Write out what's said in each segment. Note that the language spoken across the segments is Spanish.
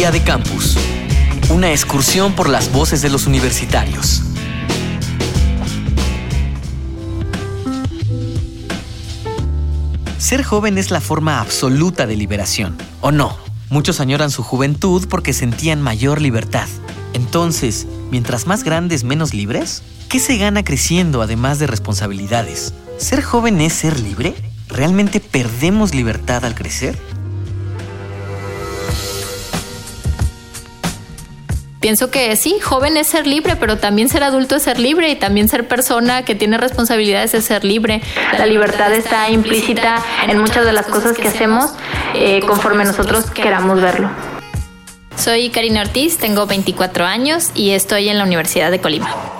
De Campus. Una excursión por las voces de los universitarios. Ser joven es la forma absoluta de liberación, ¿o no? Muchos añoran su juventud porque sentían mayor libertad. Entonces, mientras más grandes, menos libres, ¿qué se gana creciendo además de responsabilidades? ¿Ser joven es ser libre? ¿Realmente perdemos libertad al crecer? Pienso que sí, joven es ser libre, pero también ser adulto es ser libre y también ser persona que tiene responsabilidades es ser libre. La libertad está implícita en muchas de las cosas que hacemos eh, conforme nosotros queramos verlo. Soy Karina Ortiz, tengo 24 años y estoy en la Universidad de Colima.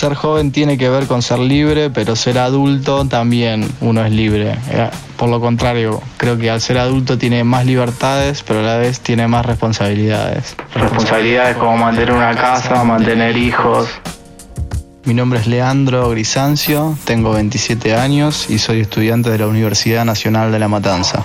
Ser joven tiene que ver con ser libre, pero ser adulto también uno es libre. Por lo contrario, creo que al ser adulto tiene más libertades, pero a la vez tiene más responsabilidades. Responsabilidades como mantener una casa, mantener hijos. Mi nombre es Leandro Grisancio, tengo 27 años y soy estudiante de la Universidad Nacional de La Matanza.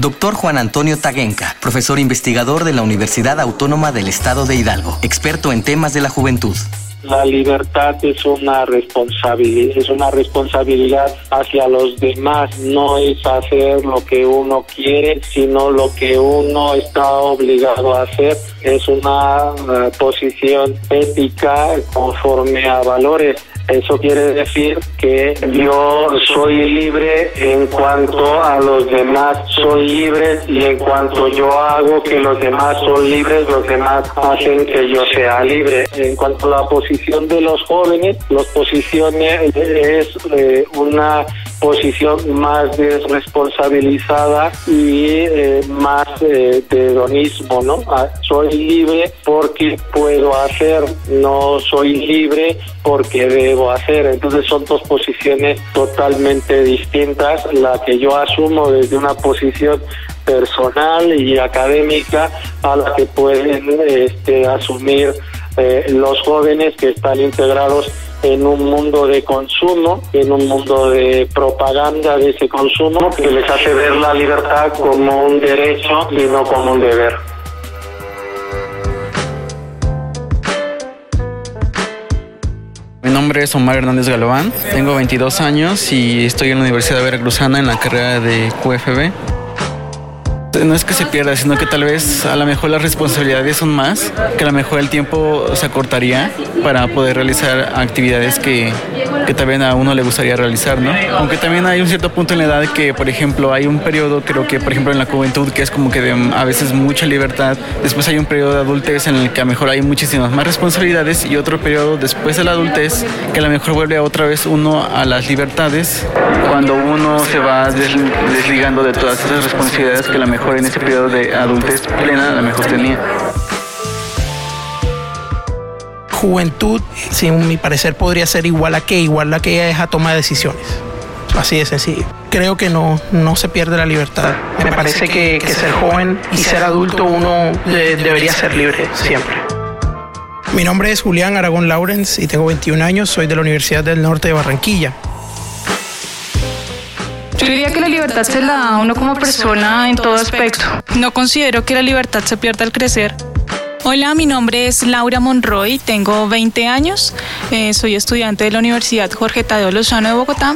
Doctor Juan Antonio Taguenca, profesor investigador de la Universidad Autónoma del Estado de Hidalgo, experto en temas de la juventud. La libertad es una responsabilidad, es una responsabilidad hacia los demás, no es hacer lo que uno quiere, sino lo que uno está obligado a hacer. Es una uh, posición ética conforme a valores eso quiere decir que yo soy libre en cuanto a los demás son libres y en cuanto yo hago que los demás son libres, los demás hacen que yo sea libre. En cuanto a la posición de los jóvenes, las posiciones es eh, una posición más desresponsabilizada y eh, más eh, de hedonismo, ¿no? Ah, soy libre porque puedo hacer, no soy libre porque debo hacer. Entonces son dos posiciones totalmente distintas, la que yo asumo desde una posición personal y académica a la que pueden este, asumir eh, los jóvenes que están integrados en un mundo de consumo, en un mundo de propaganda de ese consumo que les hace ver la libertad como un derecho y no como un deber. Mi nombre es Omar Hernández Galván, tengo 22 años y estoy en la Universidad Veracruzana en la carrera de QFB. No es que se pierda, sino que tal vez a lo mejor las responsabilidades son más, que a lo mejor el tiempo se acortaría para poder realizar actividades que, que también a uno le gustaría realizar, ¿no? Aunque también hay un cierto punto en la edad que, por ejemplo, hay un periodo, creo que, por ejemplo, en la juventud, que es como que de a veces mucha libertad, después hay un periodo de adultez en el que a lo mejor hay muchísimas más responsabilidades y otro periodo después de la adultez que a lo mejor vuelve otra vez uno a las libertades cuando uno se va desligando de todas esas responsabilidades que a lo mejor en ese periodo de adultez plena la mejor tenía. Juventud, sin mi parecer, podría ser igual a que, igual a que es a toma de decisiones. Así de sencillo. Creo que no, no se pierde la libertad. Me parece que, que ser joven y ser adulto uno debería ser libre siempre. Mi nombre es Julián Aragón Lawrence y tengo 21 años. Soy de la Universidad del Norte de Barranquilla. Yo diría que la libertad se la da a uno como persona en todo aspecto. No considero que la libertad se pierda al crecer. Hola, mi nombre es Laura Monroy, tengo 20 años, eh, soy estudiante de la Universidad Jorge Tadeo Lozano de Bogotá.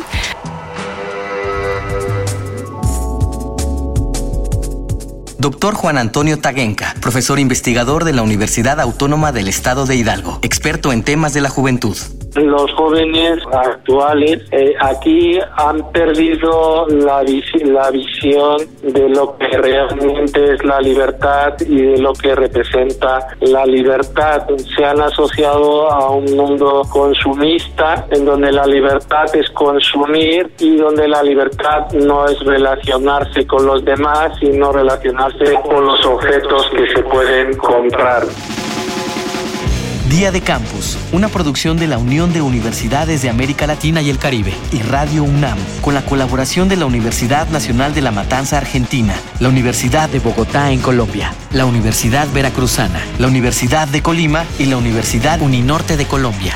Doctor Juan Antonio Taguenca, profesor investigador de la Universidad Autónoma del Estado de Hidalgo, experto en temas de la juventud los jóvenes actuales eh, aquí han perdido la, la visión de lo que realmente es la libertad y de lo que representa la libertad. Se han asociado a un mundo consumista en donde la libertad es consumir y donde la libertad no es relacionarse con los demás, sino relacionarse con los objetos que se pueden comprar. Día de Campus, una producción de la Unión de Universidades de América Latina y el Caribe y Radio UNAM, con la colaboración de la Universidad Nacional de La Matanza Argentina, la Universidad de Bogotá en Colombia, la Universidad Veracruzana, la Universidad de Colima y la Universidad Uninorte de Colombia.